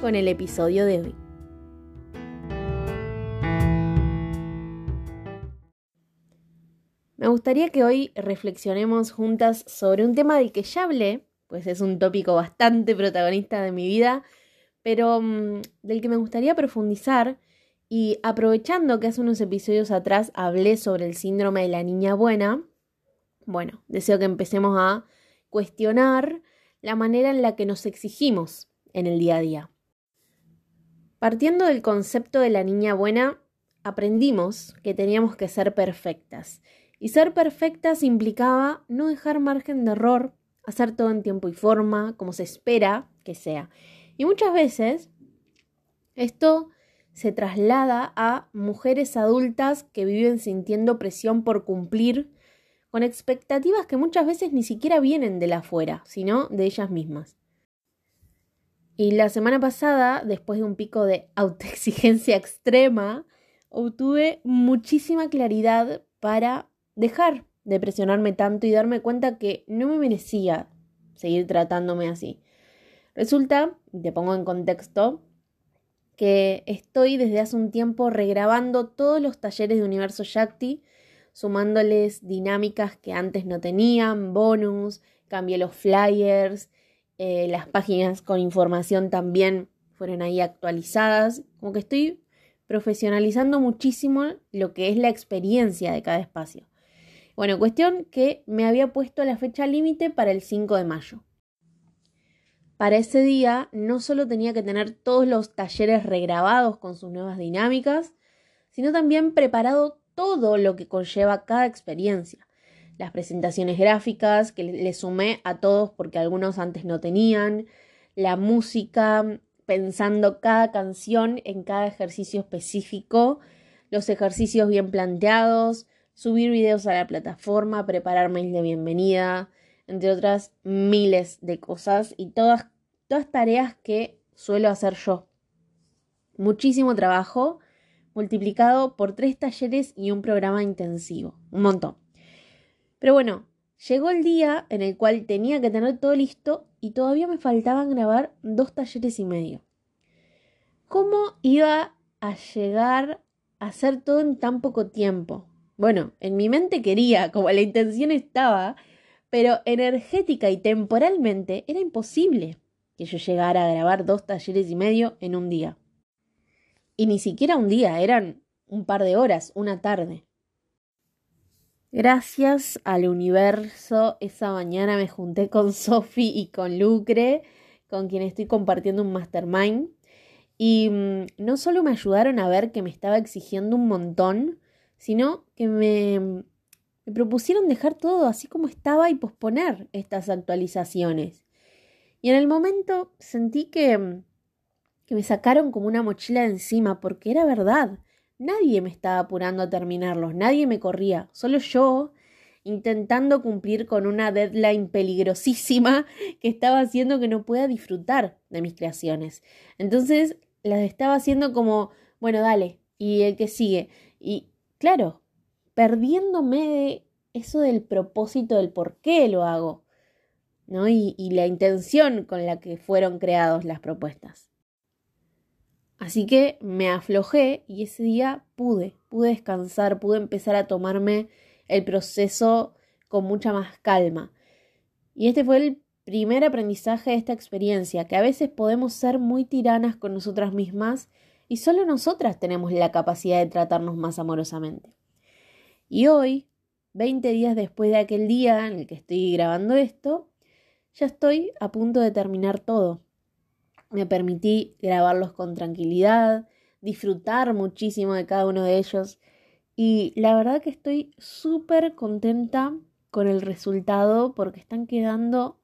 con el episodio de hoy. Me gustaría que hoy reflexionemos juntas sobre un tema del que ya hablé, pues es un tópico bastante protagonista de mi vida, pero mm, del que me gustaría profundizar y aprovechando que hace unos episodios atrás hablé sobre el síndrome de la niña buena, bueno, deseo que empecemos a cuestionar la manera en la que nos exigimos en el día a día. Partiendo del concepto de la niña buena, aprendimos que teníamos que ser perfectas y ser perfectas implicaba no dejar margen de error, hacer todo en tiempo y forma, como se espera que sea. Y muchas veces esto se traslada a mujeres adultas que viven sintiendo presión por cumplir con expectativas que muchas veces ni siquiera vienen de la afuera, sino de ellas mismas. Y la semana pasada, después de un pico de autoexigencia extrema, obtuve muchísima claridad para dejar de presionarme tanto y darme cuenta que no me merecía seguir tratándome así. Resulta, te pongo en contexto, que estoy desde hace un tiempo regrabando todos los talleres de Universo Shakti, sumándoles dinámicas que antes no tenían, bonus, cambié los flyers, eh, las páginas con información también fueron ahí actualizadas, como que estoy profesionalizando muchísimo lo que es la experiencia de cada espacio. Bueno, cuestión que me había puesto la fecha límite para el 5 de mayo. Para ese día no solo tenía que tener todos los talleres regrabados con sus nuevas dinámicas, sino también preparado todo lo que conlleva cada experiencia. Las presentaciones gráficas que le sumé a todos porque algunos antes no tenían, la música, pensando cada canción en cada ejercicio específico, los ejercicios bien planteados, subir videos a la plataforma, preparar mails de bienvenida, entre otras miles de cosas y todas, todas tareas que suelo hacer yo. Muchísimo trabajo multiplicado por tres talleres y un programa intensivo. Un montón. Pero bueno, llegó el día en el cual tenía que tener todo listo y todavía me faltaban grabar dos talleres y medio. ¿Cómo iba a llegar a hacer todo en tan poco tiempo? Bueno, en mi mente quería, como la intención estaba, pero energética y temporalmente era imposible que yo llegara a grabar dos talleres y medio en un día. Y ni siquiera un día, eran un par de horas, una tarde. Gracias al universo, esa mañana me junté con Sofi y con Lucre, con quien estoy compartiendo un mastermind. Y mm, no solo me ayudaron a ver que me estaba exigiendo un montón, sino que me, me propusieron dejar todo así como estaba y posponer estas actualizaciones. Y en el momento sentí que, que me sacaron como una mochila de encima, porque era verdad. Nadie me estaba apurando a terminarlos, nadie me corría, solo yo intentando cumplir con una deadline peligrosísima que estaba haciendo que no pueda disfrutar de mis creaciones. Entonces las estaba haciendo como, bueno, dale, y el que sigue. Y claro, perdiéndome de eso del propósito del por qué lo hago, ¿no? Y, y la intención con la que fueron creadas las propuestas. Así que me aflojé y ese día pude, pude descansar, pude empezar a tomarme el proceso con mucha más calma. Y este fue el primer aprendizaje de esta experiencia, que a veces podemos ser muy tiranas con nosotras mismas y solo nosotras tenemos la capacidad de tratarnos más amorosamente. Y hoy, 20 días después de aquel día en el que estoy grabando esto, ya estoy a punto de terminar todo. Me permití grabarlos con tranquilidad, disfrutar muchísimo de cada uno de ellos y la verdad que estoy súper contenta con el resultado porque están quedando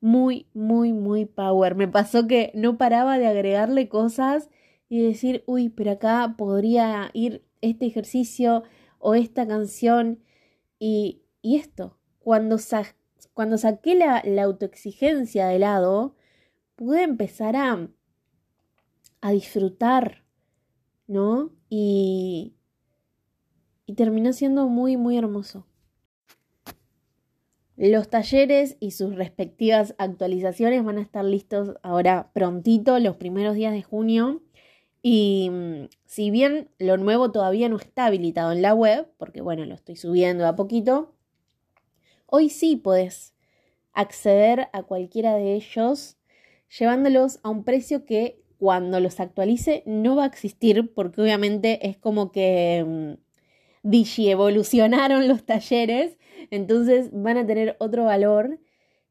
muy, muy, muy power. Me pasó que no paraba de agregarle cosas y decir, uy, pero acá podría ir este ejercicio o esta canción y, y esto. Cuando, cuando saqué la, la, autoexigencia de lado, pude empezar a, a disfrutar, ¿no? Y, y terminó siendo muy, muy hermoso. Los talleres y sus respectivas actualizaciones van a estar listos ahora prontito, los primeros días de junio. Y mm, si bien lo nuevo todavía no está habilitado en la web, porque bueno, lo estoy subiendo a poquito, hoy sí puedes acceder a cualquiera de ellos llevándolos a un precio que cuando los actualice no va a existir, porque obviamente es como que mm, digi evolucionaron los talleres entonces van a tener otro valor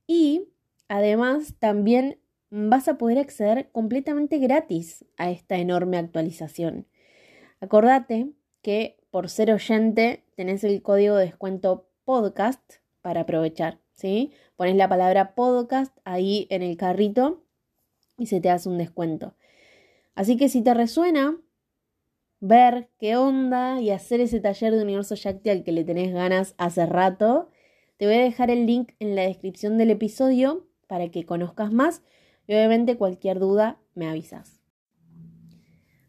y además también vas a poder acceder completamente gratis a esta enorme actualización. Acordate que por ser oyente tenés el código de descuento podcast para aprovechar, ¿sí? Pones la palabra podcast ahí en el carrito y se te hace un descuento. Así que si te resuena, ver qué onda y hacer ese taller de Universo Yacti al que le tenés ganas hace rato. Te voy a dejar el link en la descripción del episodio para que conozcas más y obviamente cualquier duda me avisas.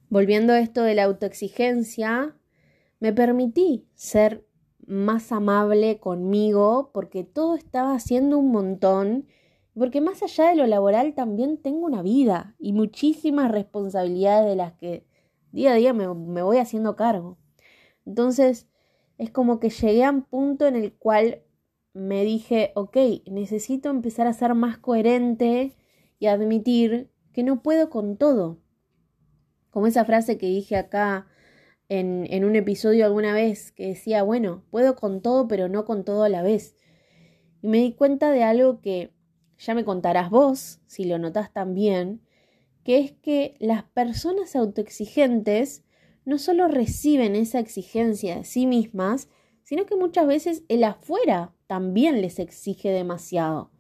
Volviendo a esto de la autoexigencia, me permití ser más amable conmigo porque todo estaba haciendo un montón, porque más allá de lo laboral también tengo una vida y muchísimas responsabilidades de las que día a día me, voy haciendo cargo. Entonces, es como que llegué a un punto en el cual me dije, ok, necesito empezar a ser más coherente y admitir que no puedo con todo. Como esa frase que dije acá en, en, un episodio alguna vez, que decía, bueno, puedo con todo, pero no con todo a la vez. Y me di cuenta de algo que ya me contarás vos, si lo notas también, que es que las personas autoexigentes no solo reciben esa exigencia de sí mismas, sino que muchas veces el afuera también les exige demasiado.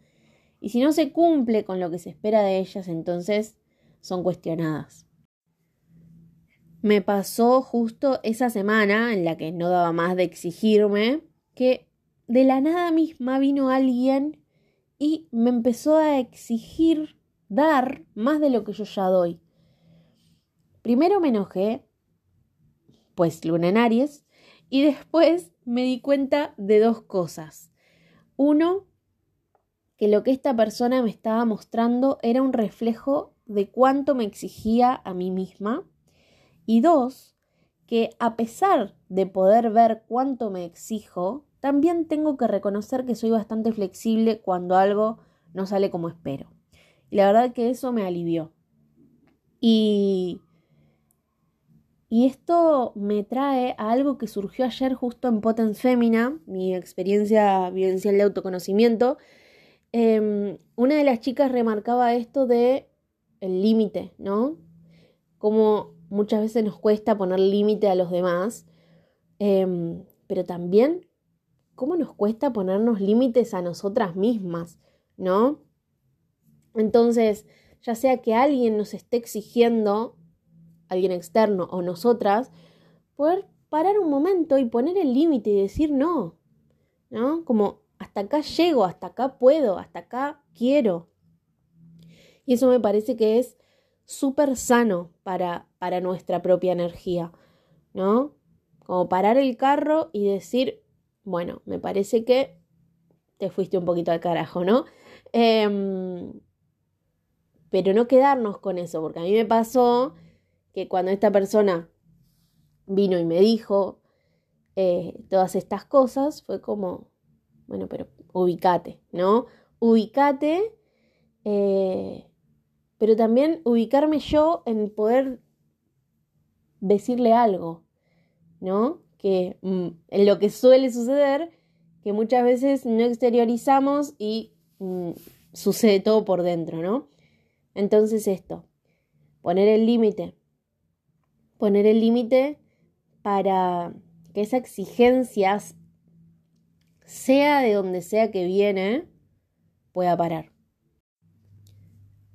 Y si no se cumple con lo que se espera de ellas, entonces son cuestionadas. Me pasó justo esa semana en la que no daba más de exigirme, que de la nada misma vino alguien y me empezó a exigir dar más de lo que yo ya doy. Primero me enojé, pues luna en Aries, y después me di cuenta de dos cosas. Uno, que lo que esta persona me estaba mostrando era un reflejo de cuánto me exigía a mí misma. Y dos, que a pesar de poder ver cuánto me exijo, también tengo que reconocer que soy bastante flexible cuando algo no sale como espero. Y la verdad que eso me alivió. Y, y esto me trae a algo que surgió ayer justo en Potence Femina, mi experiencia vivencial de autoconocimiento. Em, una de las chicas remarcaba esto de el límite, ¿no? Como muchas veces nos cuesta poner límite a los demás, em, pero también cómo nos cuesta ponernos límites a nosotras mismas, ¿no? Entonces, ya sea que alguien nos esté exigiendo, alguien externo o nosotras, poder parar un momento y poner el límite y decir no, ¿no? Como hasta acá llego, hasta acá puedo, hasta acá quiero. Y eso me parece que es súper sano para, para nuestra propia energía, ¿no? Como parar el carro y decir, bueno, me parece que te fuiste un poquito al carajo, ¿no? Eh, pero no quedarnos con eso, porque a mí me pasó que cuando esta persona vino y me dijo eh, todas estas cosas, fue como, bueno, pero ubicate, ¿no? Ubicate, eh, pero también ubicarme yo en poder decirle algo, ¿no? Que mm, lo que suele suceder, que muchas veces no exteriorizamos y mm, sucede todo por dentro, ¿no? Entonces esto, poner el límite, poner el límite para que esa exigencia, sea de donde sea que viene, pueda parar.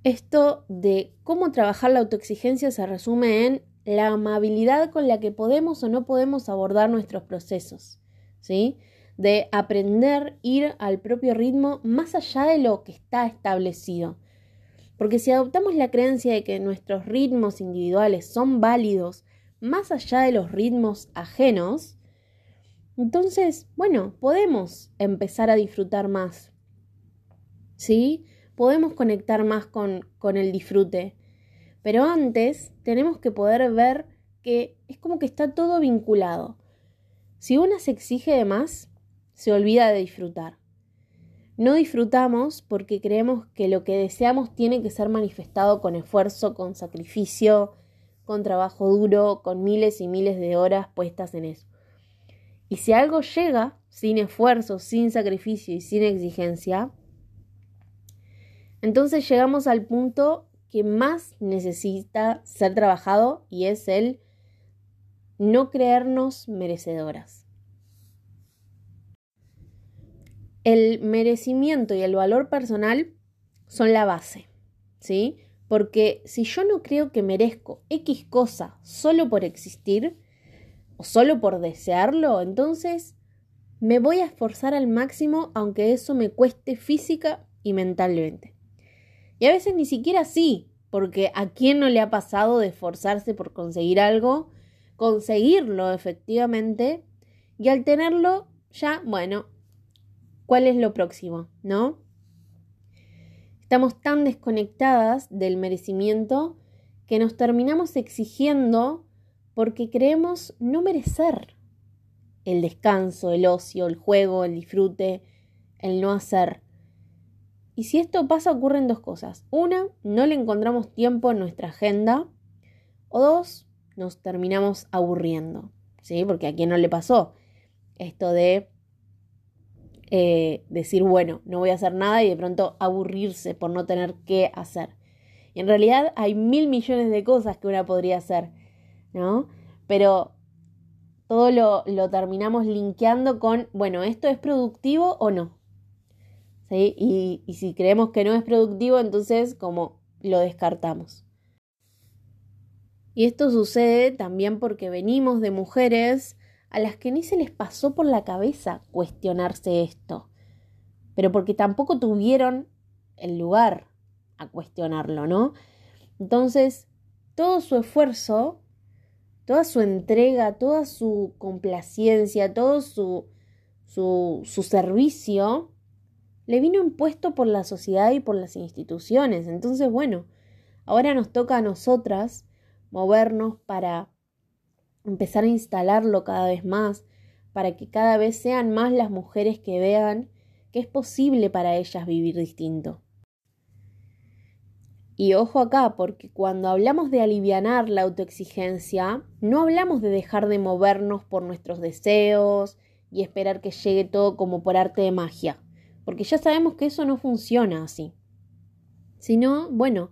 Esto de cómo trabajar la autoexigencia se resume en la amabilidad con la que podemos o no podemos abordar nuestros procesos, ¿sí? De aprender ir al propio ritmo más allá de lo que está establecido. Porque si adoptamos la creencia de que nuestros ritmos individuales son válidos más allá de los ritmos ajenos, entonces, bueno, podemos empezar a disfrutar más. ¿Sí? podemos conectar más con, con el disfrute. Pero antes tenemos que poder ver que es como que está todo vinculado. Si una se exige de más, se olvida de disfrutar. No disfrutamos porque creemos que lo que deseamos tiene que ser manifestado con esfuerzo, con sacrificio, con trabajo duro, con miles y miles de horas puestas en eso. Y si algo llega sin esfuerzo, sin sacrificio y sin exigencia, entonces llegamos al punto que más necesita ser trabajado y es el no creernos merecedoras. El merecimiento y el valor personal son la base, ¿sí? Porque si yo no creo que merezco X cosa solo por existir o solo por desearlo, entonces me voy a esforzar al máximo aunque eso me cueste física y mentalmente. Y a veces ni siquiera así, porque a quién no le ha pasado de esforzarse por conseguir algo, conseguirlo efectivamente, y al tenerlo ya, bueno, ¿cuál es lo próximo? ¿No? Estamos tan desconectadas del merecimiento que nos terminamos exigiendo porque creemos no merecer el descanso, el ocio, el juego, el disfrute, el no hacer. Y si esto pasa, ocurren dos cosas. Una, no le encontramos tiempo en nuestra agenda. O dos, nos terminamos aburriendo. ¿Sí? Porque a quién no le pasó esto de eh, decir, bueno, no voy a hacer nada y de pronto aburrirse por no tener qué hacer. Y en realidad hay mil millones de cosas que una podría hacer, ¿no? Pero todo lo, lo terminamos linkeando con, bueno, ¿esto es productivo o no? Y, y si creemos que no es productivo, entonces como lo descartamos. Y esto sucede también porque venimos de mujeres a las que ni se les pasó por la cabeza cuestionarse esto, pero porque tampoco tuvieron el lugar a cuestionarlo, ¿no? Entonces, todo su esfuerzo, toda su entrega, toda su complacencia, todo su, su, su servicio le vino impuesto por la sociedad y por las instituciones. Entonces, bueno, ahora nos toca a nosotras movernos para empezar a instalarlo cada vez más, para que cada vez sean más las mujeres que vean que es posible para ellas vivir distinto. Y ojo acá, porque cuando hablamos de alivianar la autoexigencia, no hablamos de dejar de movernos por nuestros deseos y esperar que llegue todo como por arte de magia porque ya sabemos que eso no funciona así. Sino, bueno,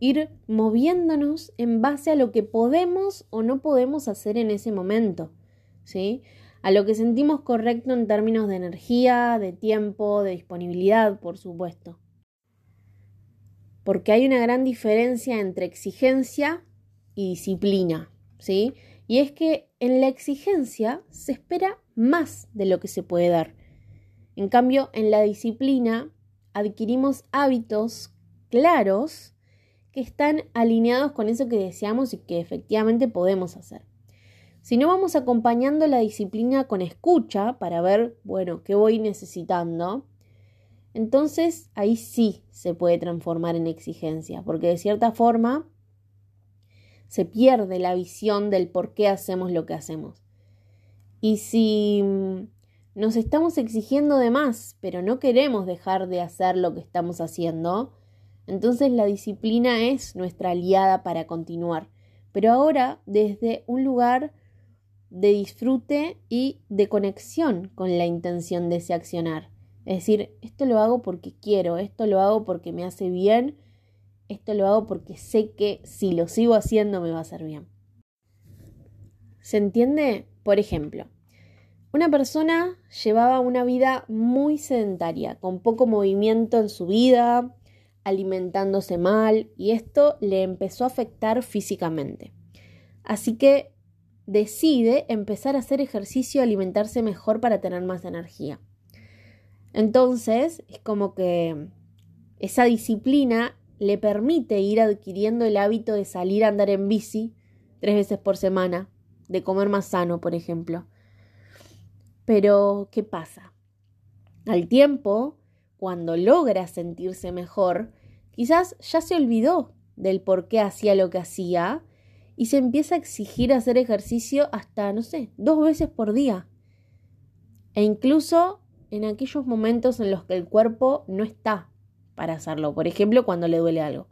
ir moviéndonos en base a lo que podemos o no podemos hacer en ese momento, ¿sí? A lo que sentimos correcto en términos de energía, de tiempo, de disponibilidad, por supuesto. Porque hay una gran diferencia entre exigencia y disciplina, ¿sí? Y es que en la exigencia se espera más de lo que se puede dar. En cambio, en la disciplina adquirimos hábitos claros que están alineados con eso que deseamos y que efectivamente podemos hacer. Si no vamos acompañando la disciplina con escucha para ver, bueno, qué voy necesitando, entonces ahí sí se puede transformar en exigencia, porque de cierta forma se pierde la visión del por qué hacemos lo que hacemos. Y si nos estamos exigiendo de más, pero no queremos dejar de hacer lo que estamos haciendo, entonces la disciplina es nuestra aliada para continuar, pero ahora desde un lugar de disfrute y de conexión con la intención de ese accionar. Es decir, esto lo hago porque quiero, esto lo hago porque me hace bien, esto lo hago porque sé que si lo sigo haciendo me va a hacer bien. ¿Se entiende? Por ejemplo, una persona llevaba una vida muy sedentaria, con poco movimiento en su vida, alimentándose mal y esto le empezó a afectar físicamente. Así que decide empezar a hacer ejercicio alimentarse mejor para tener más energía. Entonces, es como que esa disciplina le permite ir adquiriendo el hábito de salir a andar en bici tres veces por semana, de comer más sano, por ejemplo. Pero, ¿qué pasa? Al tiempo, cuando logra sentirse mejor, quizás ya se olvidó del por qué hacía lo que hacía y se empieza a exigir hacer ejercicio hasta, no sé, dos veces por día. E incluso en aquellos momentos en los que el cuerpo no está para hacerlo. Por ejemplo, cuando le duele algo.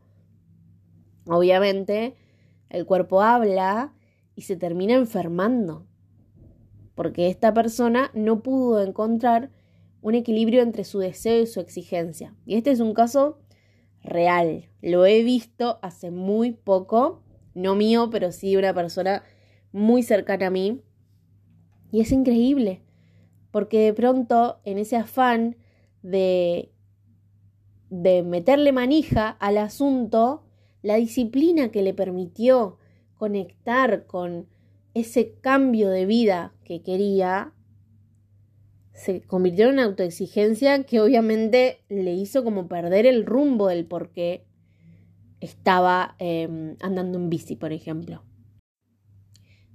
Obviamente, el cuerpo habla y se termina enfermando. Porque esta persona no pudo encontrar un equilibrio entre su deseo y su exigencia. Y este es un caso real. Lo he visto hace muy poco no mío, pero sí una persona muy cercana a mí. Y es increíble, porque de pronto en ese afán de, de meterle manija al asunto, la disciplina que le permitió conectar con ese cambio de vida que quería, se convirtió en una autoexigencia que obviamente le hizo como perder el rumbo del por qué estaba em, andando en bici, por ejemplo.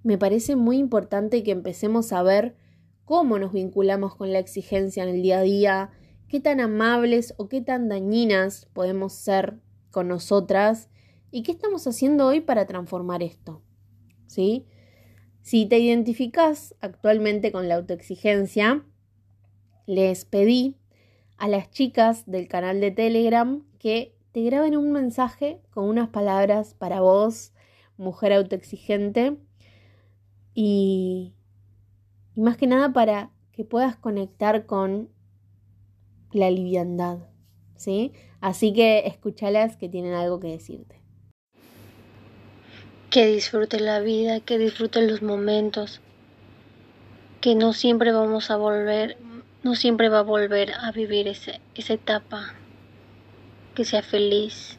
Me parece muy importante que empecemos a ver cómo nos vinculamos con la exigencia en el día a día, qué tan amables o qué tan dañinas podemos ser con nosotras y qué estamos haciendo hoy para transformar esto. ¿Sí? Si te identificas actualmente con la autoexigencia, les pedí a las chicas del canal de Telegram que te graben un mensaje con unas palabras para vos, mujer autoexigente, y, más que nada para que puedas conectar con la liviandad, ¿sí? Así que escúchalas que tienen algo que decirte. Que disfrute la vida, que disfrute los momentos, que no siempre vamos a volver, no siempre va a volver a vivir ese, esa etapa que sea feliz,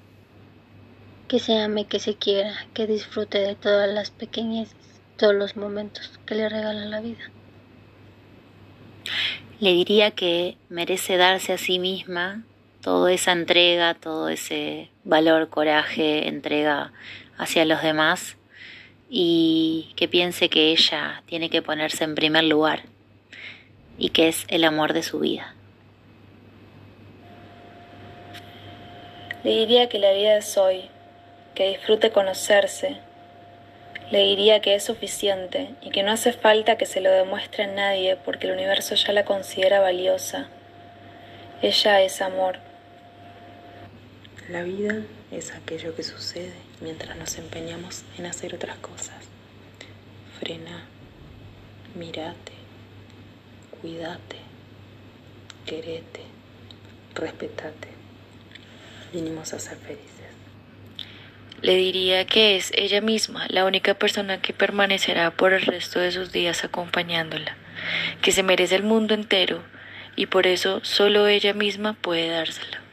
que se ame, que se quiera, que disfrute de todas las pequeñeces, todos los momentos que le regala la vida. Le diría que merece darse a sí misma toda esa entrega, todo ese valor, coraje, entrega hacia los demás y que piense que ella tiene que ponerse en primer lugar y que es el amor de su vida. Le diría que la vida es hoy, que disfrute conocerse. Le diría que es suficiente y que no hace falta que se lo demuestre a nadie porque el universo ya la considera valiosa. Ella es amor. La vida es aquello que sucede mientras nos empeñamos en hacer otras cosas. Frena, mírate, cuídate, querete, respetate vinimos a ser felices. Le diría que es ella misma la única persona que permanecerá por el resto de sus días acompañándola, que se merece el mundo entero y por eso solo ella misma puede dárselo.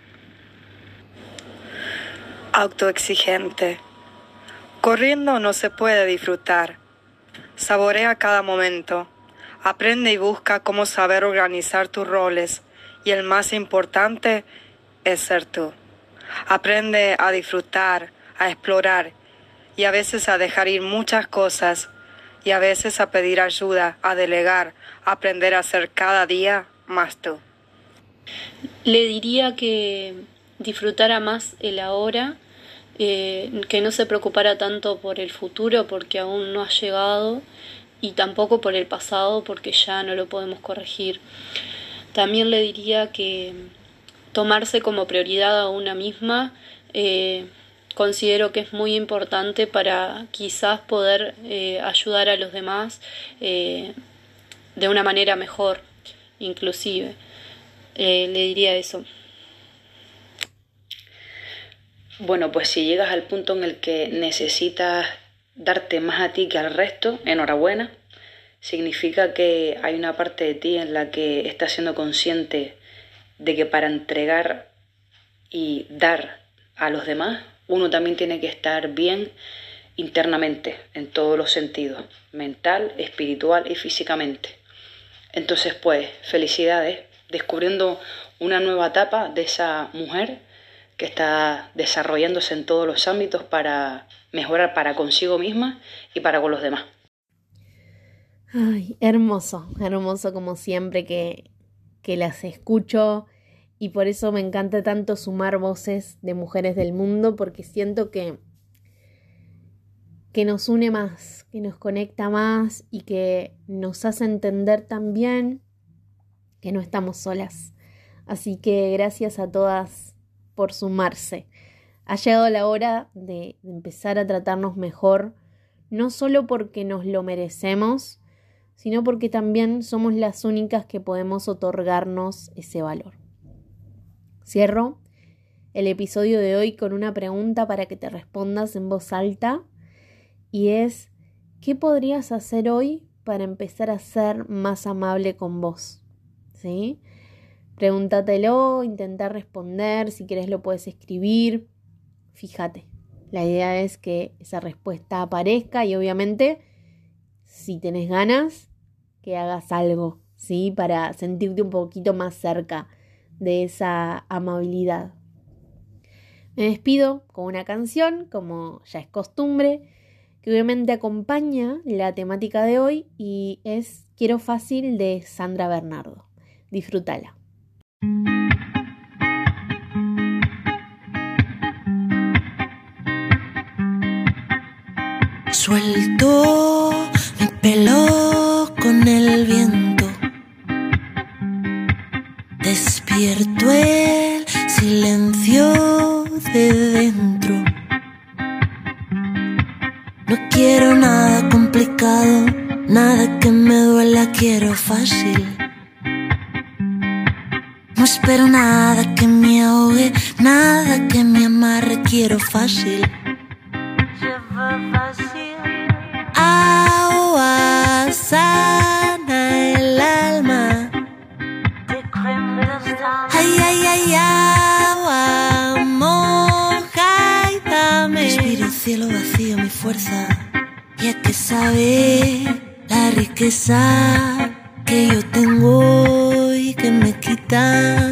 Autoexigente. Corriendo no se puede disfrutar. Saborea cada momento. Aprende y busca cómo saber organizar tus roles y el más importante es ser tú. Aprende a disfrutar, a explorar y a veces a dejar ir muchas cosas y a veces a pedir ayuda, a delegar, aprender a ser cada día más tú. Le diría que disfrutara más el ahora, eh, que no se preocupara tanto por el futuro porque aún no ha llegado y tampoco por el pasado porque ya no lo podemos corregir. También le diría que tomarse como prioridad a una misma, eh, considero que es muy importante para quizás poder eh, ayudar a los demás eh, de una manera mejor, inclusive. le diría eso. Bueno, pues si llegas al punto en el que necesitas darte más a ti que al resto, enhorabuena. Significa que hay una parte de ti en la que estás siendo consciente de que para entregar y dar a los demás, uno también tiene que estar bien internamente, en todos los sentidos, mental, espiritual y físicamente. Entonces, pues, felicidades, descubriendo una nueva etapa de esa mujer que está desarrollándose en todos los ámbitos para mejorar para consigo misma y para con los demás. Ay, hermoso, hermoso como siempre que, que las escucho y por eso me encanta tanto sumar voces de mujeres del mundo porque siento que que nos une más, que nos conecta más y que nos hace entender también que no estamos solas. Así que gracias a todas por sumarse. Ha llegado la hora de, empezar a tratarnos mejor, no solo porque nos lo merecemos, sino porque también somos las únicas que podemos otorgarnos ese valor. Cierro el episodio de hoy con una pregunta para que te respondas en voz alta y es ¿qué podrías hacer hoy para empezar a ser más amable con vos? ¿Sí? Pregúntatelo, intenta responder, si quieres lo puedes escribir. Fíjate, la idea es que esa respuesta aparezca y obviamente si tenés ganas, que hagas algo, ¿sí? Para sentirte un poquito más cerca de esa amabilidad. Me despido con una canción, como ya es costumbre que obviamente acompaña la temática de hoy y es Quiero Fácil de Sandra Bernardo. Disfrútala. Suelto mi pelo con el viento. La riqueza que yo tengo y que me quita,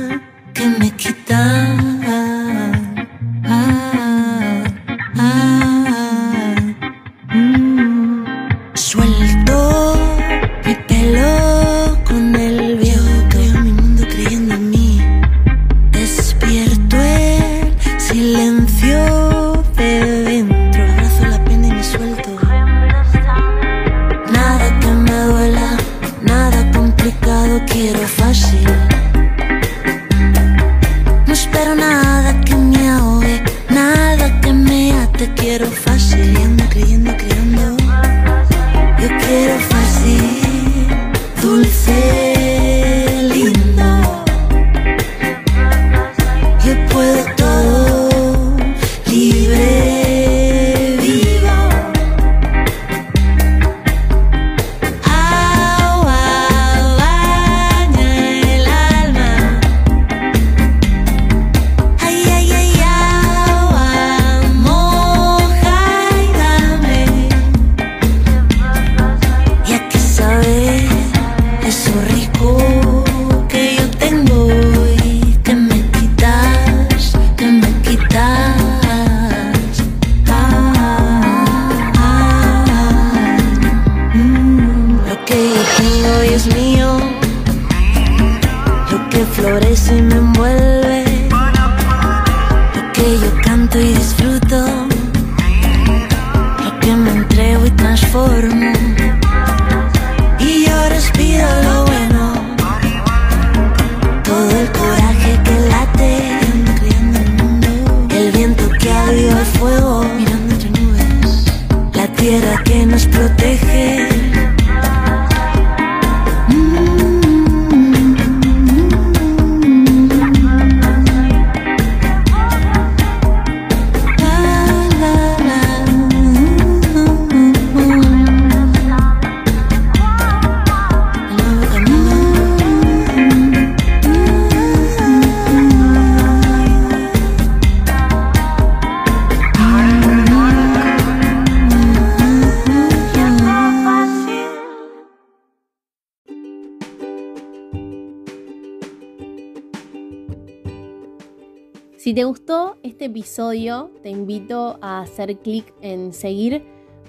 Si te gustó este episodio, te invito a hacer clic en seguir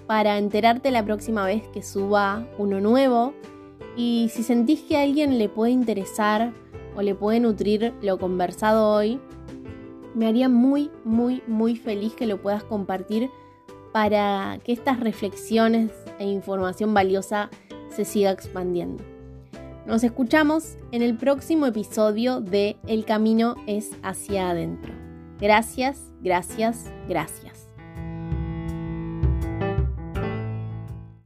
para enterarte la próxima vez que suba uno nuevo. Y si sentís que a alguien le puede interesar o le puede nutrir lo conversado hoy, me haría muy, muy, muy feliz que lo puedas compartir para que estas reflexiones e información valiosa se siga expandiendo. Nos escuchamos en el próximo episodio de El camino es hacia adentro. Gracias, gracias, gracias.